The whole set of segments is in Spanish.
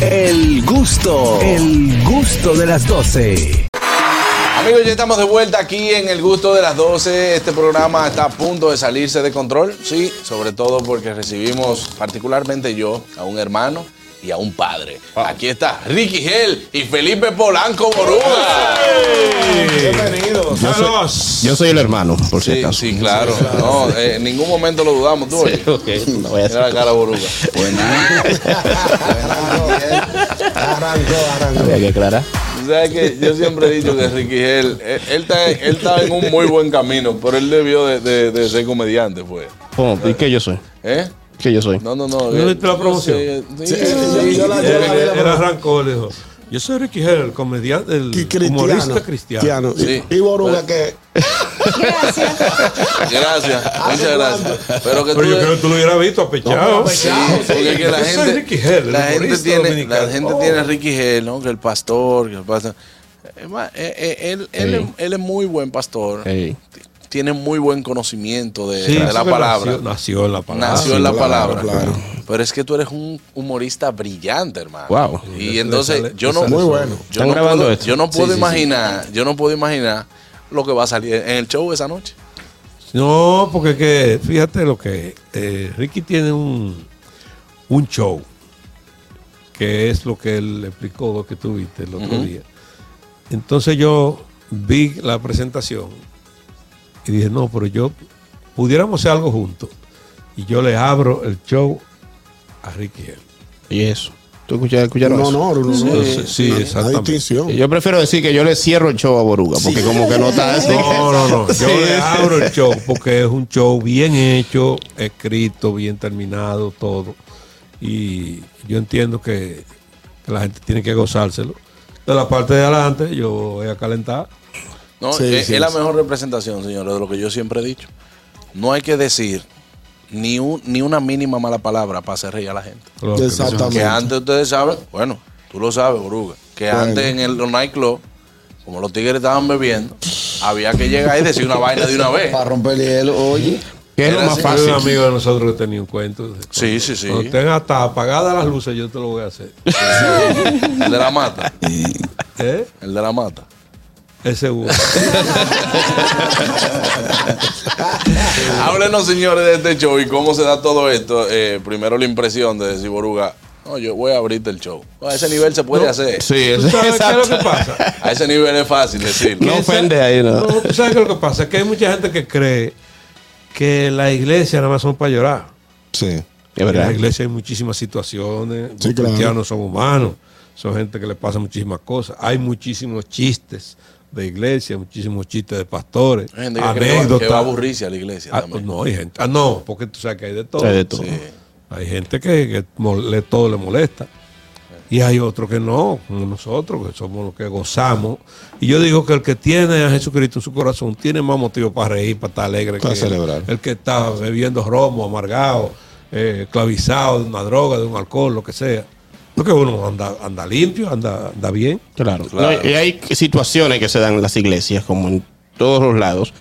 El gusto, el gusto de las 12. Amigos, ya estamos de vuelta aquí en el gusto de las 12. Este programa está a punto de salirse de control, sí, sobre todo porque recibimos, particularmente yo, a un hermano y a un padre. Aquí está Ricky Gel y Felipe Polanco Boruga. Bienvenidos. Yo soy, yo soy el hermano, por si Sí, acaso. sí, claro. No, eh, en ningún momento lo dudamos, tú. oye. Ok, no voy a Mira la cara Boruga. Arrancó, arrancó. Había que aclarar. O sea que yo siempre he dicho que Ricky Gel, él, él está, él está en un muy buen camino, pero él debió de, de- de ser comediante, pues. ¿Y qué yo soy? ¿Eh? ¿Qué yo soy? No, no, no. ¿No eh, viste la promoción? sé, sí, Sí, sí, sí, yo la- yo la Él, él arrancó, le dijo, yo soy Ricky Gel, el comediante, el cristiano. humorista cristiano. Sí. Y Boruga que Gracias. Gracias, muchas gracias. Pero que tú, yo creo que tú lo hubieras visto apechado. Sí, porque que la Yo soy gente, Ricky el la gente tiene, dominicano. la gente Oh. tiene a Ricky Gel, ¿no? Que el pastor, que el pastor. Es más, eh, eh, él, él, él es muy buen pastor. Tiene muy buen conocimiento de, Sí, de la palabra. Nació, nació en la palabra. Nació en la palabra. claro. Pero es que tú eres un humorista brillante, hermano. Wow. Y Le- entonces le sale- yo no Muy bueno. Yo ¿Están no grabando puedo, esto? yo no puedo Sí, sí, sí. imaginar, yo no puedo imaginar lo que va a salir en el show esa noche. No, porque que, fíjate lo que eh, Ricky tiene un, un show que es lo que él explicó, lo que tú viste el otro día. Entonces yo vi la presentación y dije, no, pero yo pudiéramos hacer algo juntos. Y yo le abro el show a Ricky Gel. ¿Y eso? ¿Tú escuchas- escucharon no, eso? no, no, no. Sí, sí, Una exactamente. distinción. Yo prefiero decir que yo le cierro el show a Boruga, porque como que no está así. No, no, no. Yo Sí. le abro el show porque es un show bien hecho, escrito, bien terminado, todo. Y yo entiendo que, que la gente tiene que gozárselo. De la parte de adelante, yo voy a calentar. No, Sí, es, sí, es la sí. mejor representación, señores, de lo que yo siempre he dicho. No hay que decir ni, un, ni una mínima mala palabra para hacer reír a la gente. Que- Exactamente. Que antes ustedes saben, bueno, tú lo sabes, Boruga, que Bueno. antes en el nightclub, como los tigres estaban bebiendo, había que llegar y decir una vaina de una vez. Para romper el hielo, oye. ¿Qué es lo más fácil? un amigo de nosotros que tenía un cuento. de- Sí, sí, sí. Cuando tenga hasta apagadas las luces, yo te lo voy a hacer. El de la mata. ¿Eh? El de la mata. Ese hubo. Háblenos, señores, de este show y cómo se da todo esto. Eh, primero la impresión de decir, Boruga, no, yo voy a abrirte el show. A ese nivel se puede hacer. Sí, ¿Tú es- sabes qué es lo que pasa? A ese nivel es fácil decirlo. No ofende ahí, no. No, tú sabes qué es lo que pasa, que hay mucha gente que cree que la iglesia nada más son para llorar. Sí. Es En verdad. la iglesia hay muchísimas situaciones. Sí, los claro. cristianos son humanos. Son gente que le pasa muchísimas cosas. Hay muchísimos chistes de iglesia, muchísimos chistes de pastores, gente que, anécdotas. que va a aburrirse a la iglesia Ah, también. no, hay gente. Ah, no, porque tú sabes que hay de todo. Hay de todo. Sí. Hay gente que, que mole- todo le molesta. Y hay otros que no, como nosotros, que somos los que gozamos. Y yo digo que el que tiene a Jesucristo en su corazón tiene más motivo para reír, para estar alegre. Para que celebrar. El, que está bebiendo romo, amargado, eh, esclavizado de una droga, de un alcohol, lo que sea. Porque uno anda, anda limpio, anda, anda bien. Claro. Claro. No, y hay situaciones que se dan en las iglesias, como en todos los lados,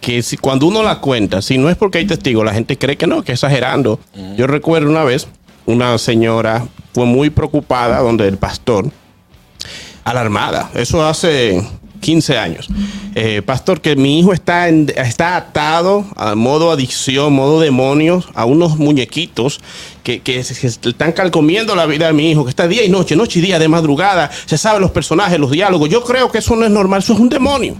que si, cuando uno la cuenta, si no es porque hay testigos, la gente cree que no, que exagerando. Yo recuerdo una vez, una señora fue muy preocupada donde el pastor, alarmada, eso hace 15 años. Eh, pastor, que mi hijo está, en- está atado a modo adicción, modo demonios, a unos muñequitos que, están calcomiendo la vida de mi hijo, que está día y noche, noche y día, de madrugada, se saben los personajes, los diálogos. Yo creo que eso no es normal, eso es un demonio.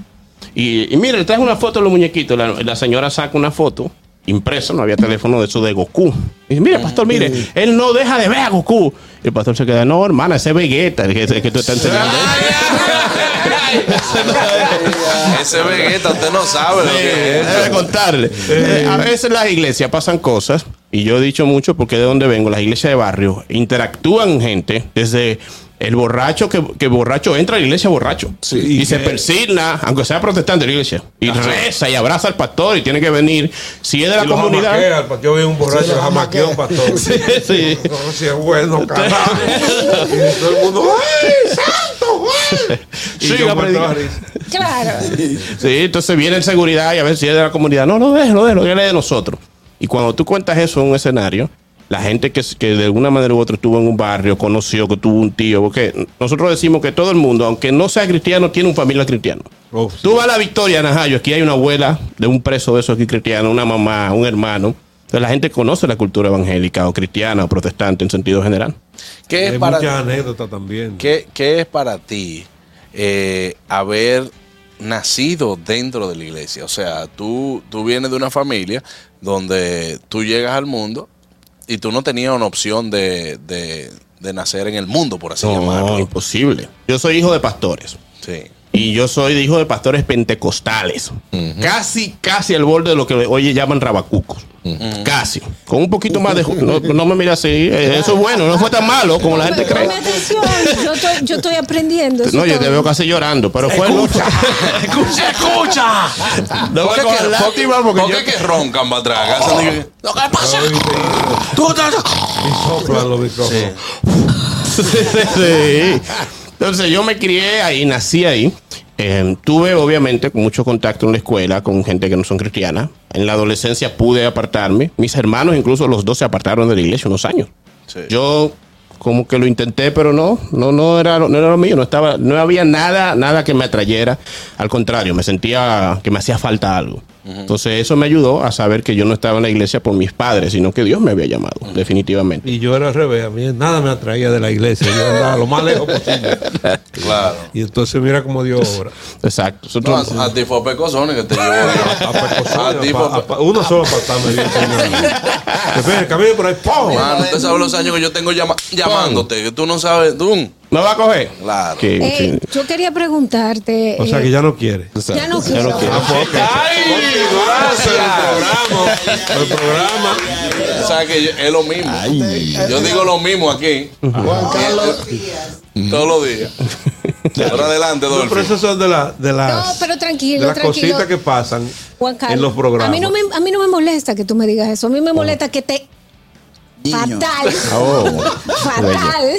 Y, y mire, le traje una foto de los muñequitos. La señora saca una foto impresa, no había teléfono de eso de Goku. Y dice, mire, pastor, mire, él no deja de ver a Goku. Y el pastor se queda, no, hermana, ese es Vegeta, el que, el que tú estás enseñando. Ese Vegeta, usted no sabe lo que es. Debe contarle. Eh, a veces en las iglesias pasan cosas, y yo he dicho mucho porque de donde vengo, las iglesias de barrio interactúan gente desde el borracho que, que borracho entra a la iglesia borracho y, se persigna, aunque sea protestante de la iglesia, y reza y abraza al pastor y tiene que venir. Si es de la comunidad. jamaquea, Yo vi un borracho Sí, que un pastor. Sí, sí. No, si es bueno, carajo. y todo el mundo, ¡ay, santo, güey! Y Siga. Claro. Sí, entonces viene el seguridad y a ver si es de la comunidad. No, no déjelo, déjelo, que él es de nosotros. Y cuando tú cuentas eso en un escenario, la gente que, que de alguna manera u otra estuvo en un barrio, conoció, que tuvo un tío, porque nosotros decimos que todo el mundo, aunque no sea cristiano, tiene una familia cristiana. Oh, sí. Tú vas a la Victoria, Najayo, aquí hay una abuela de un preso de esos aquí cristiano, una mamá, un hermano. Entonces la gente conoce la cultura evangélica o cristiana o protestante en sentido general. ¿Qué Hay es para muchas anécdotas también. ¿Qué, qué es para ti eh, haber nacido dentro de la iglesia? O sea, tú, tú vienes de una familia donde tú llegas al mundo y tú no tenías una opción de, de- de nacer en el mundo, por así No, llamarlo. imposible. Yo soy hijo de pastores. Sí. Y yo soy hijo de pastores pentecostales. Casi, casi al borde de lo que hoy llaman rabacucos. Casi. Con un poquito más de... No, no me mira así. eh, Eso es bueno. No fue tan malo como la gente cree. Atención, yo estoy, yo estoy aprendiendo. No, yo te veo casi llorando. Pero fue... ¡Escucha! ¡Escucha! No ¿Por qué me que- porque yo- roncan para atrás? Hacen de que, "No. Tú estás- Y soplan los micrófonos. sí. Entonces yo me crié ahí, nací ahí. Eh, tuve obviamente mucho contacto en la escuela con gente que no son cristianas. En la adolescencia pude apartarme. Mis hermanos, incluso los dos, se apartaron de la iglesia unos años. Sí. Yo como que lo intenté, pero no, no, no era, no era lo mío. No estaba, no había nada, nada que me atrayera. Al contrario, me sentía que me hacía falta algo. Entonces eso me ayudó a saber que yo no estaba en la iglesia por mis padres, sino que Dios me había llamado, definitivamente. Y yo era al revés, a mí nada me atraía de la iglesia, yo andaba lo más lejos posible. Claro. Y entonces mira cómo Dios obra. Exacto. No, a, a ti fue Pecosones que te llevó. A ti uno solo para estarme bien camine por ahí, ¡pum! Mano, usted sabe los años que yo tengo llama- llamándote, que tú no sabes. Tú, ¿Me va a coger? Claro. Eh, yo quería preguntarte. O sea eh, que ya no quiere. ya no ya quiero. no quiero. ¡Ay! El programa. O sea que es lo mismo. Yo digo lo mismo aquí. Juan Carlos. Todos los días. Por adelante, No, pero Dolphy. eso son de, la, de las, No, pero tranquilo, de las tranquilo. cositas que pasan Juan Carlos, en los programas. A mí, no me, a mí no me molesta que tú me digas eso. A mí me molesta que te. Fatal. Oh, fatal.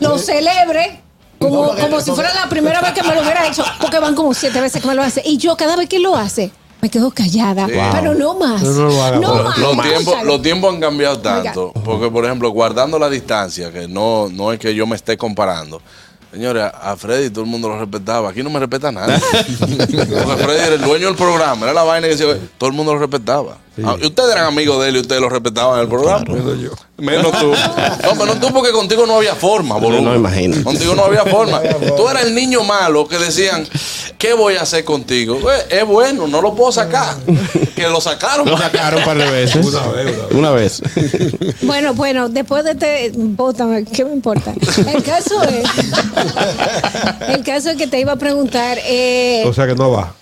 Lo celebre. Como, como si fuera la primera vez que me lo hubiera hecho, porque van como siete veces que me lo hace. Y yo cada vez que lo hace, me quedo callada. Pero no más. No, no lo haga, no pero más. Los tiempos, los tiempos han cambiado tanto. Porque, por ejemplo, guardando la distancia, que no, no es que yo me esté comparando. Señores, a a Freddy todo el mundo lo respetaba. Aquí no me respeta nadie. Porque Freddy era el dueño del programa. Era la vaina que decía, todo el mundo lo respetaba. Ah, ustedes eran amigos de él y ustedes lo respetaban en el programa. Menos yo. Menos tú. No, menos tú porque contigo no había forma, boludo. no, imagínate. Contigo no había forma. Tú eras el niño malo que decían, ¿qué voy a hacer contigo? "Eh, es bueno, no lo puedo sacar. Que lo sacaron. Lo sacaron un par de veces. Una vez, una vez. Una vez. Bueno, bueno, después de este, bótame, ¿qué me importa? El caso es, el caso es que te iba a preguntar, eh, O sea que no va.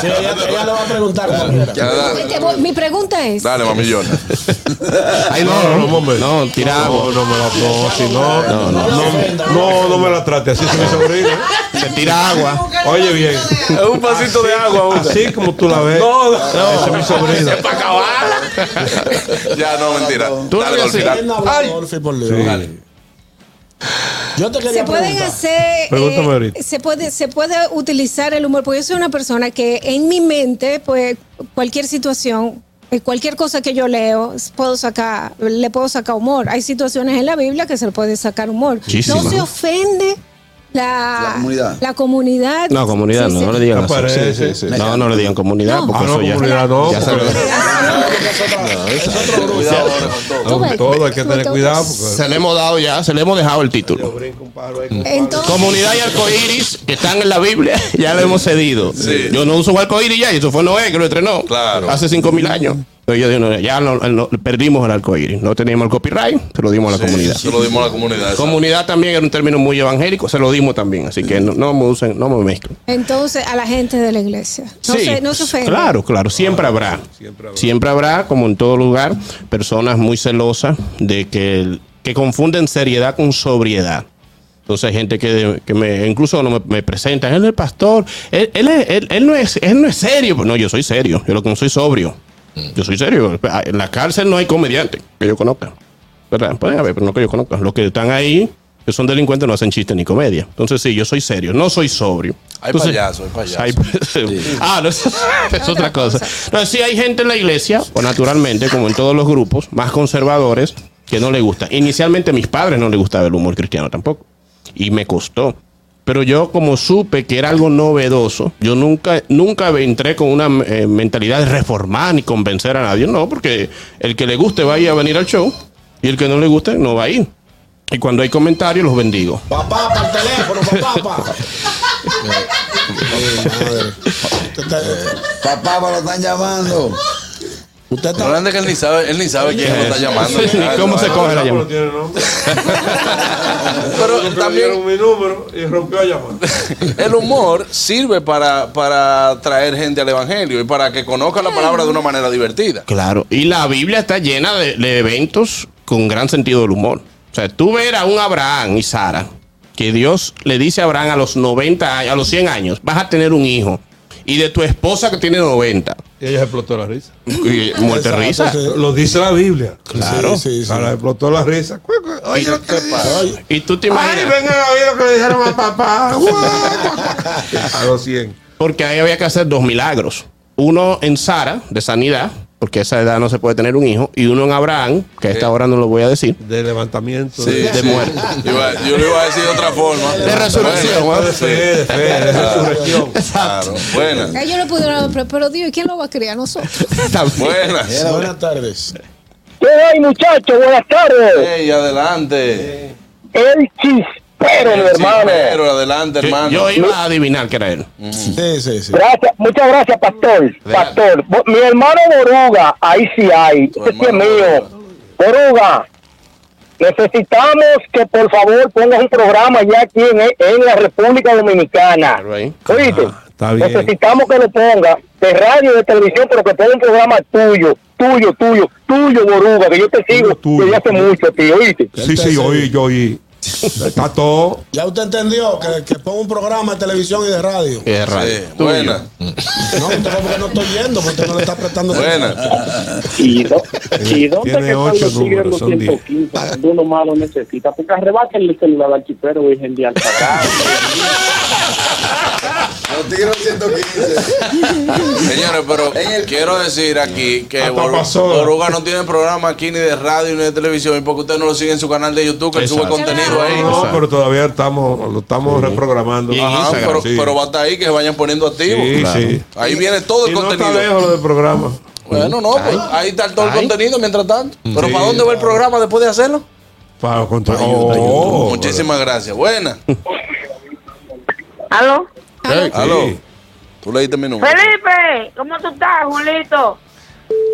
Sí, ella, ella va a preguntar. como quiera. Ya, dale, te voy- mi pregunta es, dale mamillona. Ay, No, no, no, momento. No, tira agua. No, no me la no, si no, no, no, no, no me la trate así, es mi sobrina. Se tira agua. Oye bien, Es un vasito de agua. así como tú la ves, No, no. esa es mi sobrina. para acabarla. ya, no, mentira. Tú Dale, lo Dolphy, haces. dale. ¿Quién habla, Dolphy, por Dios? Yo te quería se pueden preguntar. hacer, Pregúntame eh, ahorita. se puede, se puede utilizar el humor, porque yo soy una persona que en mi mente, pues, cualquier situación, eh, cualquier cosa que yo leo, puedo sacar, le puedo sacar humor. Hay situaciones en la Biblia que se le puede sacar humor. No se ofende la, La comunidad. la comunidad. No, comunidad, Sí, no, sí. no le digan así. Sí, sí. No, no le digan comunidad, No. porque Ah, no, eso ya. comunidad no. ya porque- con todo. Hay que tener cuidado Se le hemos dado ya, se le hemos dejado el título. Entonces, Comunidad y arcoíris que están en la Biblia, ya lo hemos cedido. Sí. Yo no uso arcoíris ya, y eso fue Noé que lo estrenó. Claro. Hace cinco mil años. Entonces yo digo, no, ya no- no- perdimos el arcoíris. No teníamos el copyright, se lo dimos a la comunidad. Se lo dimos a la comunidad. exacto. Comunidad también era un término muy evangélico, se lo dimos también. Así que no, no me usen, no me mezclen. entonces a la gente de la iglesia. No, Sí, se, no se ofende. Claro, claro, siempre habrá. Siempre habrá. como en todo lugar, personas muy celosas de que, que confunden seriedad con sobriedad. Entonces hay gente que, que me, incluso no me, me presenta, él es el pastor, él, él, es- él- él no es, él no es serio. No, yo soy serio, yo lo que no soy sobrio. Yo soy serio. En la cárcel no hay comediante que yo conozca. ¿Verdad? Pueden haber, pero no que yo conozca. Los que están ahí, que son delincuentes, no hacen chiste ni comedia. Entonces sí, yo soy serio, no soy sobrio. Hay Entonces- payaso, hay payaso. hay- Ah, no, es, es otra cosa. No, sí hay gente en la iglesia, o naturalmente, como en todos los grupos, más conservadores, que no le gusta. Inicialmente a mis padres no les gustaba el humor cristiano tampoco. Y me costó. Pero yo como supe que era algo novedoso, yo nunca, nunca entré con una eh, mentalidad de reformar ni convencer a nadie. No, porque el que le guste va a ir a venir al show y el que no le guste no va a ir. Y cuando hay comentarios los bendigo. Papá, para el teléfono, papá, papá. madre. Usted está, Papá, me lo están llamando. Usted está- grande que él ni sabe, él ni sabe quién lo está llamando. Sí, ¿Cómo se coge la llamada? tiene nombre. Pero también mi número y rompió a llamar. el humor sirve para, para traer gente al evangelio y para que conozca la palabra de una manera divertida. Claro. Y la Biblia está llena de, de eventos con gran sentido del humor. O sea, tú ver a un Abraham y Sara, que Dios le dice a Abraham a los 90 años, a los 100 años, vas a tener un hijo. Y de tu esposa que tiene 90, Y ella explotó la risa. y muerte risa. Lo dice la Biblia. Claro. Sí, sí. Sara explotó la risa. Oye, lo que Oye, Y tú te Ay, imaginas. vengan a oír lo que le dijeron a papá. a los 100. Porque ahí había que hacer dos milagros. Uno en Sara, de sanidad, porque a esa edad no se puede tener un hijo. Y uno en Abraham, que a esta hora no lo voy a decir. De levantamiento. Sí, de, muerte. Iba- yo lo iba a decir de otra forma. De resurrección. Bueno, de fe, de fe, de resurrección. Claro. Buena. Ellos lo pudieron, pero, pero Dios, ¿y quién lo va a criar? Nosotros. Buenas. buenas tardes. ¿Qué hay, muchachos? Buenas tardes. Hey, adelante. El chispero, mi hermano. Pero adelante, Yo, hermano. yo iba a adivinar que era él. Sí, sí, sí. Gracias, muchas gracias, pastor. Pastor, mi hermano Boruga, ahí sí hay. Tu sí es mío. Boruga, necesitamos que por favor pongas un programa ya aquí en, en la República Dominicana. ¿Oíste? Ah, está bien. Necesitamos que lo ponga de radio, de televisión, pero que ponga un programa tuyo, tuyo, tuyo, tuyo, Boruga, que yo te sigo Tuyo, desde hace mucho, tío, ¿oíste? Sí, sí, oí, yo oí. Está todo. Ya usted entendió que, que ponga un programa de televisión y de radio. Es raro. Sí, Tuyo. buena. No, usted no, porque no estoy yendo, porque usted no le está prestando Buena. ¿Y, do- y dónde Tiene que ocho los tigres 215? Cuando uno más lo necesita. Porque arrebaten el celular al chipero Virgen de. Los tigres 115. Señores, pero quiero decir aquí que. Boruga no tiene programa aquí ni de radio ni de televisión y porque usted no lo sigue en su canal de YouTube, que él sube contenido ahí. No, Exacto. pero todavía estamos, lo estamos reprogramando. Ajá, pero, sí. pero va a estar ahí que se vayan poniendo activos. Sí, Claro. sí. Ahí viene todo el Y no está contenido. lejos lo del programa. bueno, no, pues, ahí está todo el Ay. contenido mientras tanto. Pero Sí. ¿para dónde va el programa después de hacerlo? Para contra- Oh, Muchísimas gracias. Buena. ¿Aló? Sí. Aló. Tú leíste mi número. Felipe, ¿cómo tú estás, Julito?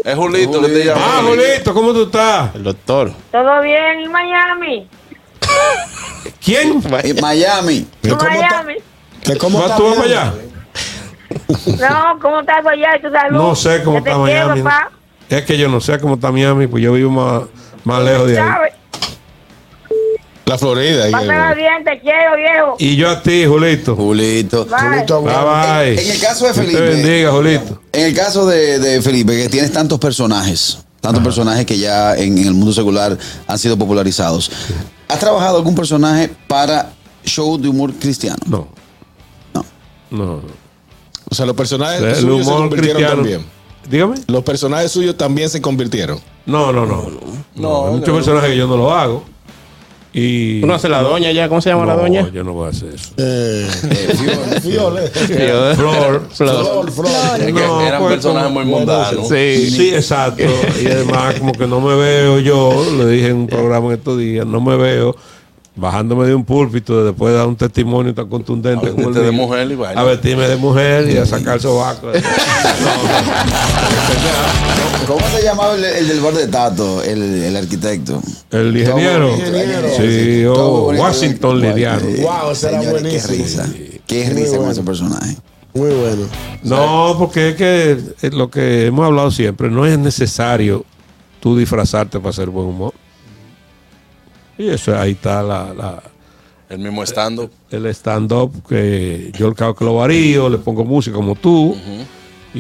Es Julito que te llama. Ah, Julito, ¿cómo tú estás? El doctor. ¿Todo bien en Miami? ¿Quién? En Miami. ¿Que ¿En cómo? Miami? cómo ¿Vas tú allá? No, ¿cómo estás allá y tu salud? No sé cómo está quiero, Miami. papá. Es que yo no sé cómo está Miami, pues yo vivo más, más lejos de ahí. La Florida. Pásala eh. bien, te quiero, viejo. Y yo a ti, Julito. Julito. Bye. Julito, Bye bye. En el caso de Felipe. Te bendiga, Julito. En el caso de, de Felipe, que tienes tantos personajes, tantos personajes que ya en, en el mundo secular han sido popularizados. ¿Has trabajado algún personaje para show de humor cristiano? No. No. No. no. O sea, los personajes El suyos se humor convirtieron cristiano. también. Dígame. Los personajes suyos también se convirtieron. No, no, no. no, hay muchos personajes que yo no lo hago. Y. Uno hace la doña ya. ¿Cómo se llama la No, doña? yo no voy a hacer eso. Eh, Eh, Fiole. Flor. Flor, Flor. Es que No, eran pues, personajes muy mundanos. Sí. Sí, exacto. Y además, como que no me veo yo, le dije en un programa en estos días, no me veo bajándome de un púlpito después de dar un testimonio tan contundente A como el de mío, mujer y a vestirme de mujer y a sacar sobaco. ¿Cómo se llamaba el, el del bar de Tato, el, el arquitecto? El ingeniero. ingeniero. Sí, oh. Washington Lidiano. Wow, Señores, buenísimo. Qué risa. Qué Muy risa con bueno. ese personaje. Muy bueno. No, porque es que es lo que hemos hablado siempre, no es necesario tú disfrazarte para hacer buen humor. Y eso ahí está la, la- El mismo estando. el stand-up que yo el cabo que lo varío, le pongo música como tú y,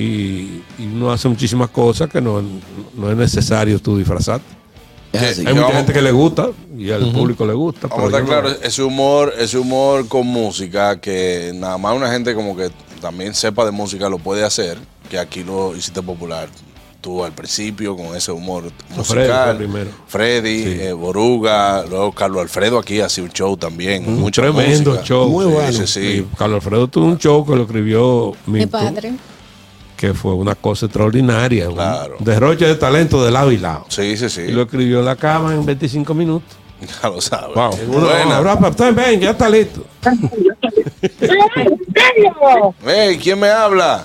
y uno hace muchísimas cosas que no, no es necesario tú disfrazarte. Es Sí. Hay mucha vamos- gente que le gusta y al público le gusta. Vamos a pero estar no. claros, ese humor, ese humor con música, que nada más una gente como que también sepa de música lo puede hacer, que aquí lo hiciste popular. Tú al principio con ese humor Freddy musical. fue primero. Freddy, Sí. eh, Boruga, luego Carlos Alfredo aquí hacía un show también. Un mucha tremendo música. show. Muy Sí, bueno. sí, Carlos Alfredo tuvo un show que lo escribió Mi padre. que fue una cosa extraordinaria. Claro. Un derroche de talento de lado y lado. Sí, sí, sí. Y lo escribió en la cama en 25 minutos. Ya lo sabes. Wow. Uno, Buena. "Ahora, papá, ven, ya está listo. Hey, ¿quién me habla?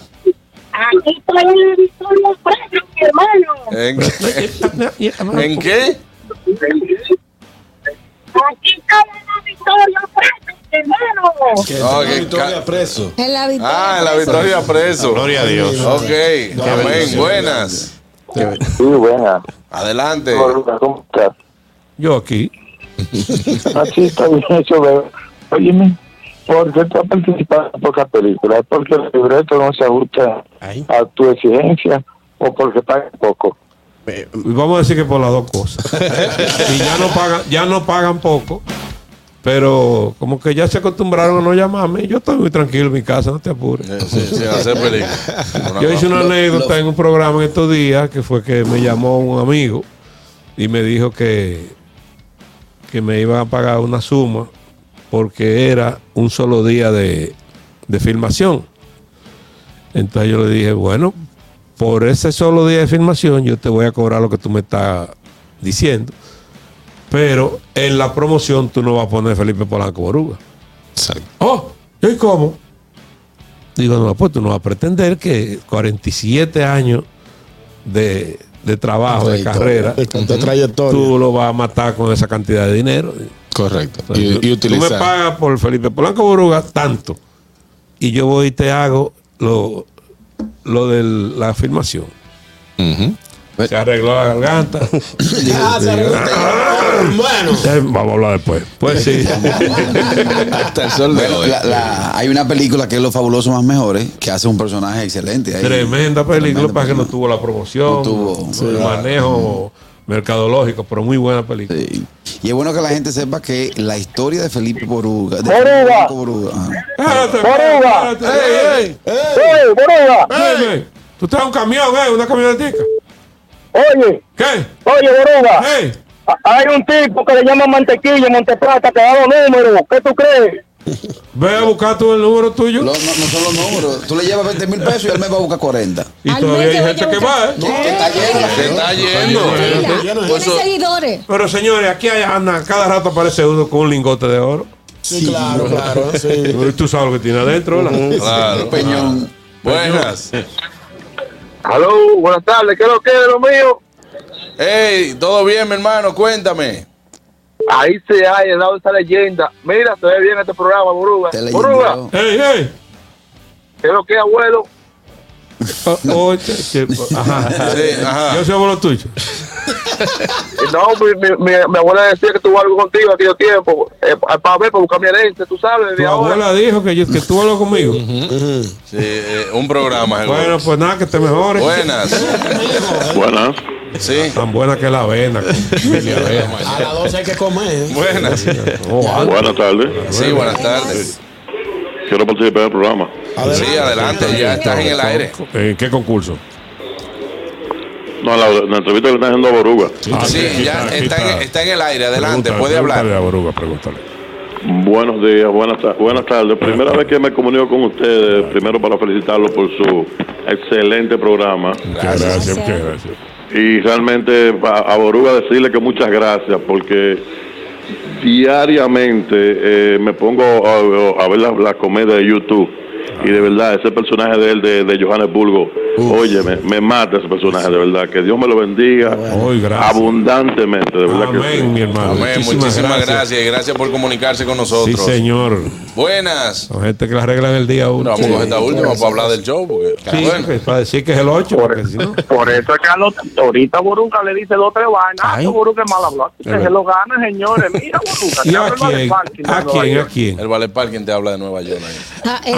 Aquí estoy en la Victoria Presa, mi hermano. ¿En, ¿En qué? Aquí estoy en la Victoria Presa, mi hermano. Que No, que Victoria preso. En la victoria. Ah, en la Victoria Preso. Gloria a Dios. Ok, amén. Buenas. Sí, buena. Adelante. ¿Cómo estás? Yo aquí. Aquí está bien hecho. Óyeme, ¿por qué tú has participado en pocas películas? ¿Es porque el libreto no se ajusta Ay. a tu exigencia o porque pagas poco? Y vamos a decir que por las dos cosas. y ya no pagan, ya no pagan poco. Pero como que ya se acostumbraron a no llamarme. Yo estoy muy tranquilo en mi casa, no te apures. Eh, Sí, sí, hacer película. Una Yo hice una anécdota en un programa en estos días que fue que me llamó un amigo y me dijo que, que me iban a pagar una suma porque era un solo día de, de filmación. Entonces yo le dije, bueno, por ese solo día de filmación yo te voy a cobrar lo que tú me estás diciendo. Pero en la promoción tú no vas a poner Felipe Polanco Boruga. Exacto. Oh, ¿y cómo? Digo, no, pues tú no vas a pretender que 47 años de, de trabajo, de carrera, tu trayectoria. tú lo vas a matar con esa cantidad de dinero. Correcto. O sea, Y, tú, y tú me pagas por Felipe Polanco Boruga tanto. Y yo voy y te hago lo, lo de la filmación. Ujú. Se arregló la garganta. Ah, se arregló. Bueno. Eh, Vamos a hablar después. Pues sí. Hasta el sol de Bueno, hoy. la- la- hay una película que es Los Fabulosos Más Mejores, que hace un personaje excelente. ahí. Tremenda película, Tremenda para que no tuvo la promoción, No tuvo, el sí. manejo mercadológico, pero muy buena película. Sí. Y es bueno que la gente sepa que la historia de Felipe Boruga. De Boruga. Boruga, Boruga. espérate, ey, ey, ¡Ey, Boruga! ey, ey. Tú traes un camión, eh, una camionetica. Oye, ¿Qué? oye, Boruga. Hey, Hay un tipo que le llama Mantequilla en Monteplata que da los números. ¿Qué tú crees? Ve a buscar tú el número tuyo. No, no son los números. Tú le llevas 20 mil pesos y él me va a buscar 40. Y Al todavía hay te gente que va, eh. No, que está lleno. Se está Tiene eso- seguidores. Pero señores, aquí hay anda, cada rato aparece uno con un lingote de oro. Sí, claro, claro. Sí. Y Tú sabes lo que tiene adentro, ¿verdad? Claro. Peñón. Buenas. Aló, buenas tardes. ¿Qué es lo que es lo mío? Hey, todo bien, mi hermano, cuéntame. Ahí se ha llenado esa leyenda. Mira, se ve bien este programa, Boruga. Boruga. Ey, ey. ¿qué es lo que abuelo? Oh, che- che- ajá. Sí, ajá. Yo soy abuelo tuyo. No, mi, mi, mi, mi abuela decía que tuvo algo contigo aquello tiempo. Eh, para ver, para buscar mi herencia, tú sabes, ahora. abuela dijo que, yo, que tú hablas conmigo. Sí, eh, un programa. Bueno, pues nada, que te mejores. Buenas. Buenas. Sí. Tan buena que la avena. A las 12 hay que comer. ¿eh? Buenas. Oh, Buenas tardes. Sí, buenas tardes. Quiero participar del programa. Sí, adelante, ya estás en el aire. ¿En qué concurso? No, la, la entrevista que le están haciendo a Boruga. Ah, Sí, aquí ya aquí está en, está en el aire, adelante, puede hablar. a Boruga, pregúntale. Buenos días, buenas, ta- buenas tardes. Primera vez que me comunico con ustedes, primero para felicitarlos por su excelente programa. Muchas gracias, muchas gracias. Y realmente a, a Boruga decirle que muchas gracias porque diariamente eh, me pongo a, ver la, la comedia de YouTube y de verdad ese personaje de él, de, de Johannesburgo, oye, me, me mata ese personaje, de verdad. Que Dios me lo bendiga gracias. abundantemente, de verdad que sí. Amén, mi hermano. Amén, muchísimas gracias y gracias por comunicarse con Sí, nosotros. señor. Buenas. Son gente que la arreglan el día uno. Bueno, vamos con esta última para hablar del show. Porque, Sí, bueno, pues, para decir que es el 8, porque si no. Por eso es que a los, ahorita Boruga le dice dos o tres vainas. Ah, Ay. que Boruga es mal hablado. Que se lo gana, señores. Mira, Boruga. ¿Y que a quién? ¿A quién? ¿A quién? el Valet Parking te habla de Nueva York. Ah, eso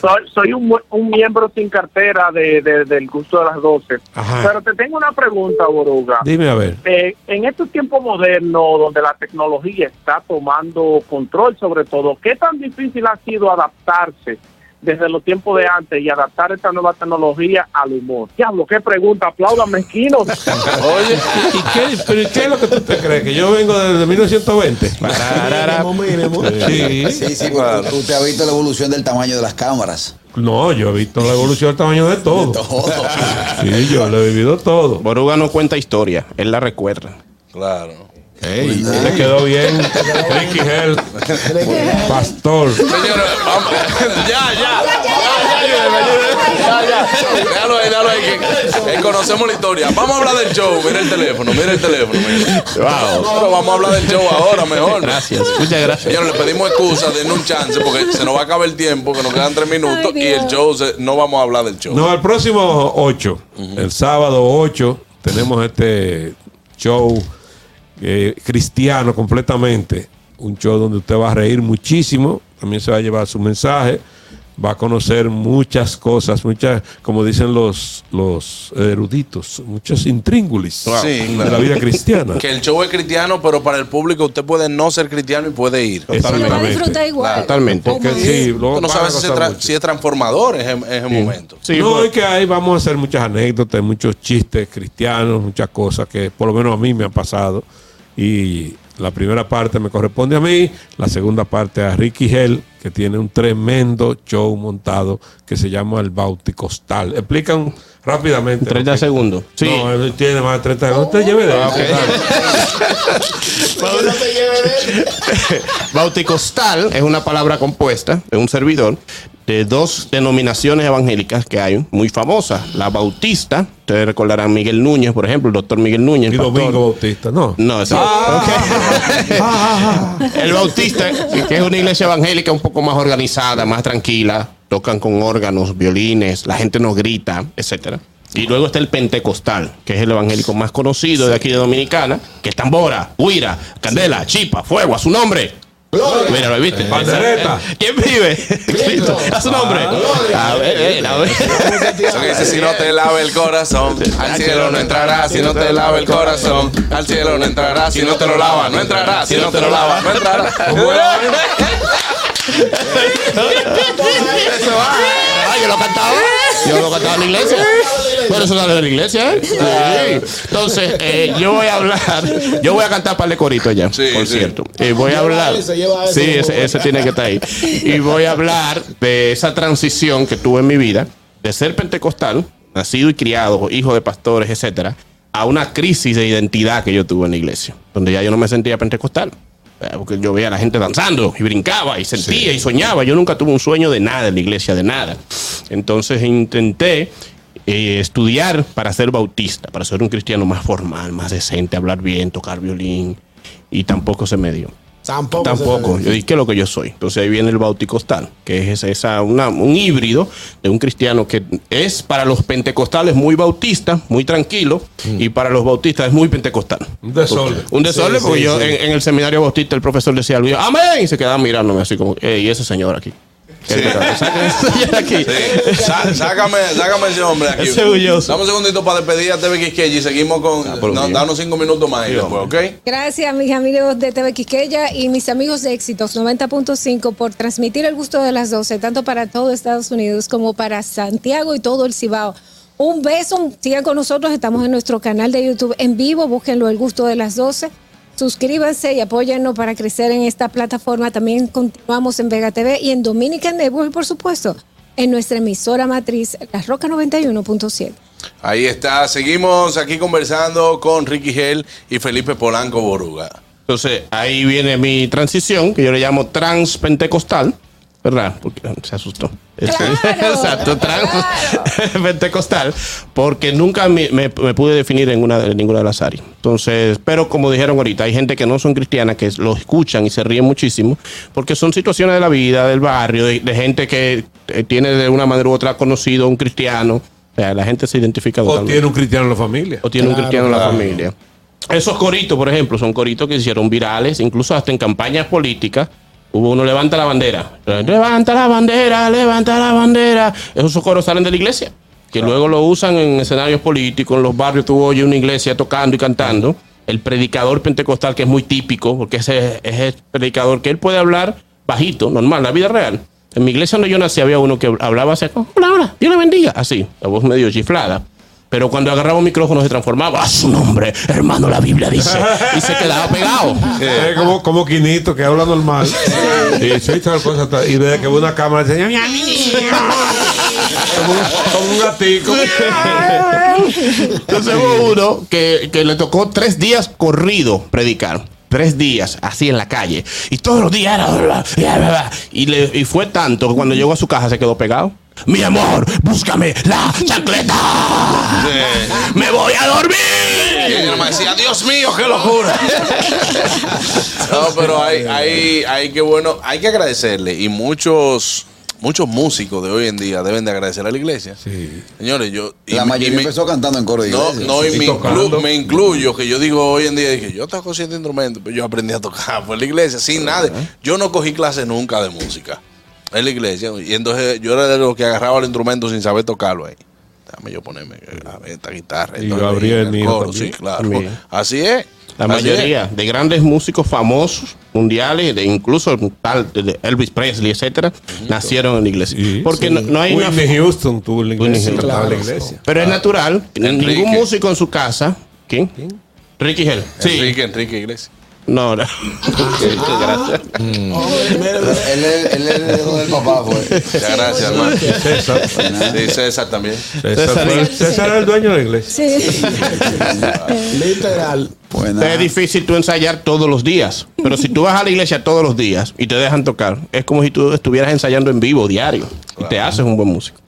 Soy, soy un, un miembro sin cartera de, de- del gusto de las 12. Ajá. Pero te tengo una pregunta, Boruga. Dime a ver. Eh, en estos tiempos modernos, donde la tecnología está tomando control sobre todo, ¿qué tan difícil ha sido adaptarse desde los tiempos de antes y adaptar esta nueva tecnología al humor. Diablo, qué pregunta, aplaudan mezquinos. Oye, ¿y qué, pero qué es lo que tú te crees? ¿Que yo vengo desde 1920? Mínimo, mínimo. Sí. Sí, sí, porque usted ha visto la evolución del tamaño de las cámaras. No, yo he visto la evolución del tamaño de todo. Todo. Sí, yo lo he vivido todo. Boruga no cuenta historia, él la recuerda. Claro. Ey, le quedó bien. Ricky Hell, pastor. Señores, vamos. Ya, ya. Ya, ya. Déjalo ahí, déjalo ahí. Que, conocemos la historia. Vamos a hablar del show. Mira el teléfono, mira el teléfono. Mira. Wow. Pero vamos a hablar del show ahora, mejor. Gracias, muchas gracias. Señores, le pedimos excusa, denle un chance porque se nos va a acabar el tiempo, que nos quedan tres minutos Ay, y el show se- no vamos a hablar del show. No, el próximo 8, el sábado 8, tenemos este show eh, cristiano completamente. Un show donde usted va a reír muchísimo. También se va a llevar su mensaje. Va a conocer muchas cosas, muchas, como dicen los, los eruditos, muchos intríngulis Sí, de claro. la vida cristiana. Que el show es cristiano, pero para el público usted puede no ser cristiano y puede ir. Igual. Totalmente. Oh, Que my sí, no van sabe a si, si es transformador en, en ese momento. Sí, no, pues, es que ahí vamos a hacer muchas anécdotas, muchos chistes cristianos, muchas cosas que por lo menos a mí me han pasado. Y la primera parte me corresponde a mí, la segunda parte a Ricky Hell, que tiene un tremendo show montado que se llama El Bauticostal. Explican rápidamente. 30 lo que- segundos. Sí. No, él tiene más de 30 segundos. Te lleve de Ah, eso. Bauticostal es una palabra compuesta de un servidor de dos denominaciones evangélicas que hay muy famosas. La Bautista, ustedes recordarán Miguel Núñez, por ejemplo, el doctor Miguel Núñez. Y pastor. Domingo Bautista, no. No, ese- ok. El Bautista, que es una iglesia evangélica un poco más organizada, más tranquila, tocan con órganos, violines, la gente no grita, etcétera. Y luego está el Pentecostal, que es el evangélico más conocido de aquí de Dominicana, que es tambora, huira, candela, chipa, fuego, a su nombre. Mira, ¿lo viste? Pandereta. ¿Quién vive? Cristo. A su nombre. A ver, a ver. Eso que dice, si no te lave el corazón, al cielo no entrarás. Si no te lave el corazón, al cielo no entrarás. Si no te lo lava, no entrarás. Si no te lo lava, no entrarás. Ah, yo lo cantaba. Yo lo cantaba en la iglesia. Por eso sale de la iglesia, ¿eh? Sí. Entonces, eh, yo voy a hablar. Yo voy a cantar par de coritos ya, Sí, por sí. cierto. Eh, voy a Lleva hablar. ese, lleva ese, Sí, ese tiene que estar ahí. Y voy a hablar de esa transición que tuve en mi vida, de ser pentecostal, nacido y criado, hijo de pastores, etcétera, a una crisis de identidad que yo tuve en la iglesia, donde ya yo no me sentía pentecostal. Eh, Porque yo veía a la gente danzando y brincaba y sentía y soñaba. Yo nunca tuve un sueño de nada en la iglesia, de nada. Entonces intenté eh, estudiar para ser bautista, para ser un cristiano más formal, más decente, hablar bien, tocar violín. Y tampoco se me dio. Tampoco. Tampoco. Yo dije, ¿qué es lo que yo soy? Entonces ahí viene el bauticostal, que es esa, una- un híbrido de un cristiano que es para los pentecostales muy bautista, muy tranquilo, y para los bautistas es muy pentecostal. Un desorden. Un desorden, Sí, porque sí, yo sí. En, en el seminario bautista el profesor decía algo, amén, y se quedaba mirándome así como, "Ey, ¿y ese señor aquí? Sí. Sá- sácame, sácame ese hombre aquí. Ese. Dame un segundito para despedir a TV Quisqueya y seguimos con. no, mí. danos cinco minutos más y después, ¿ok? Gracias, mis amigos de TV Quisqueya y mis amigos de Éxitos 90.5 por transmitir el gusto de las 12, tanto para todo Estados Unidos como para Santiago y todo el Cibao. Un beso, sigan con nosotros, estamos en nuestro canal de YouTube en vivo, búsquenlo El Gusto de las 12. Suscríbanse y apóyennos para crecer en esta plataforma. También continuamos en Vega TV y en Dominican Network, por supuesto, en nuestra emisora matriz, La Roca 91.7. Ahí está. Seguimos aquí conversando con Ricky Hell y Felipe Polanco Boruga. Entonces ahí viene mi transición, que yo le llamo transpentecostal, ¿verdad? Porque se asustó. Claro, Exacto, transpentecostal, porque nunca me, me- me pude definir en, una, en ninguna de las áreas. Entonces, pero como dijeron ahorita, hay gente que no son cristianas, que lo escuchan y se ríen muchísimo, porque son situaciones de la vida, del barrio, de, de gente que eh, tiene de una manera u otra conocido a un cristiano. O sea, la gente se identifica O totalmente tiene un cristiano en la familia. o tiene un Claro, cristiano en la claro. familia. Esos coritos, por ejemplo, son coritos que se hicieron virales, incluso hasta en campañas políticas. Hubo uno levanta la bandera. Levanta la bandera, levanta la bandera. Esos coros salen de la iglesia. Que luego lo usan en escenarios políticos, en los barrios. Tú oyes una iglesia tocando y cantando. El predicador pentecostal, que es muy típico, porque ese es el predicador que él puede hablar bajito, normal, la vida real. En mi iglesia donde yo nací había uno que hablaba así, hola, hola, Dios le bendiga, así, la voz medio chiflada. Pero cuando agarraba un micrófono se transformaba a su nombre, hermano, la Biblia dice, y se quedaba pegado. Es como, como Quinito que habla normal. Y soy tal cosa, tal, y ve que ve una cámara y dice, como, un- como un gatico. Entonces hubo uno que, que le tocó tres días corrido predicar. Tres días, así en la calle. Y todos los días era. Y, le, y fue tanto que cuando llegó a su casa se quedó pegado. Mi amor, búscame la chancleta. Me voy a Y dormir. me decía, Dios mío, qué locura. no, pero hay, hay, hay que bueno, hay que agradecerle. Y muchos, muchos músicos de hoy en día deben de agradecer a la iglesia. Sí. Señores, yo. y- La y mayoría me- empezó cantando en coro de No, iglesia. no, y Y me, inclu- me incluyo, que yo digo hoy en día, dije, yo toco siete instrumentos, pero yo aprendí a tocar por la iglesia, sin nada. Yo no cogí clase nunca de música en la iglesia, y entonces yo era de los que agarraba el instrumento sin saber tocarlo ahí. Déjame yo ponerme a ver esta guitarra. Y el coro, también. Sí, claro. Así es. La así mayoría de grandes músicos famosos mundiales, de incluso tal de Elvis Presley, etcétera, nacieron en la iglesia. Sí, Porque sí. no, no hay una Whitney Houston tuvo la iglesia. La iglesia. Pero es natural. Enrique. Ningún músico en su casa. ¿Quién? Ricky Hell. Sí. Enrique, Enrique Iglesias. No, no. Gracias. Él es él es el heredero del papá, pues. Muchas gracias, hermano. César. Sí, César también. César, era el dueño de la iglesia. Sí. Literal. Es difícil tú ensayar todos los días. Pero si tú vas a la iglesia todos los días y te dejan tocar, es como si tú estuvieras ensayando en vivo diario. Y te haces un buen músico.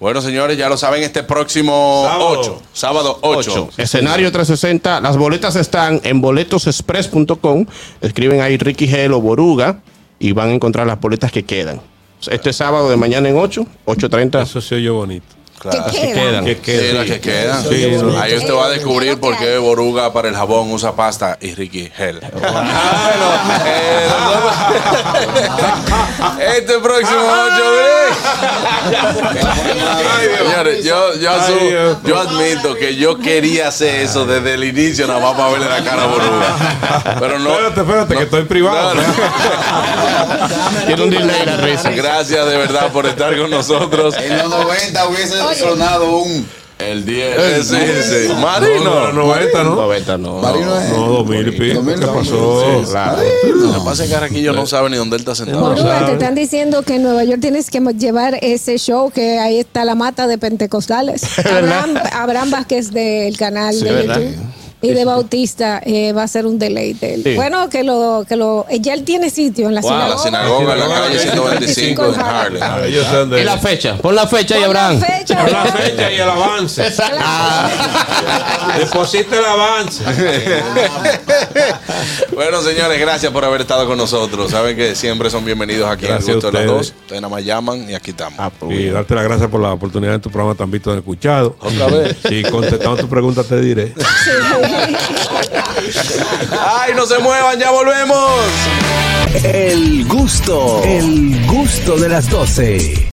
Bueno, señores, ya lo saben, este próximo Sábado. 8, sábado 8. 8. Escenario 360. Las boletas están en boletosexpress.com. Escriben ahí Ricky Hell o Boruga y van a encontrar las boletas que quedan. Este sábado de mañana en 8, 8.30. Eso se oyó bonito. Quedan. Que Sí, queda. las que quedan. Sí. Ahí usted va a descubrir por qué Boruga para el jabón usa pasta y Ricky Hell. Bueno, eh, este próximo 8 Señores, yo, admito que yo quería hacer eso desde el inicio, nada más para verle la cara a Boruga. Pero no. Espérate, espérate, que estoy privado. No, no. Tiene un delay la risa. Gracias de verdad por estar con nosotros. En los 90 hubiese sonado un. El 10. Sí, sí. No, Marino. 90, ¿no? 90 no. Marino es. No, 2000 y pico. 2000, ¿Qué no, pasó? sí, Claro. Lo que pasa es que Carraquillo no sabe ni dónde él está sentado. Te están diciendo que en Nueva York tienes que llevar ese show que ahí está la mata de Pentecostales. Abraham, Abraham Vázquez del canal de ¿verdad? YouTube. Y de Bautista eh, va a ser un deleite. Sí. Bueno, que lo, que lo, eh, ya él tiene sitio en la Wow, la sinagoga. sinagoga en la calle 125 en Ah, Harlem. de- Y la fecha. Pon la fecha y Pon la Abraham. fecha, Con la Abraham. fecha y el avance. Deposita el avance. Bueno, señores, gracias por haber estado con nosotros. Saben que siempre son bienvenidos aquí Gracias al gusto a de las dos. ustedes. Nada más llaman y aquí estamos. Ah, pues, Y darte las gracias por la oportunidad en tu programa tan visto y escuchado. Otra vez. Si contestando tu pregunta te diré. ¡Ay, no se muevan! ¡Ya volvemos! El gusto, el gusto de las 12.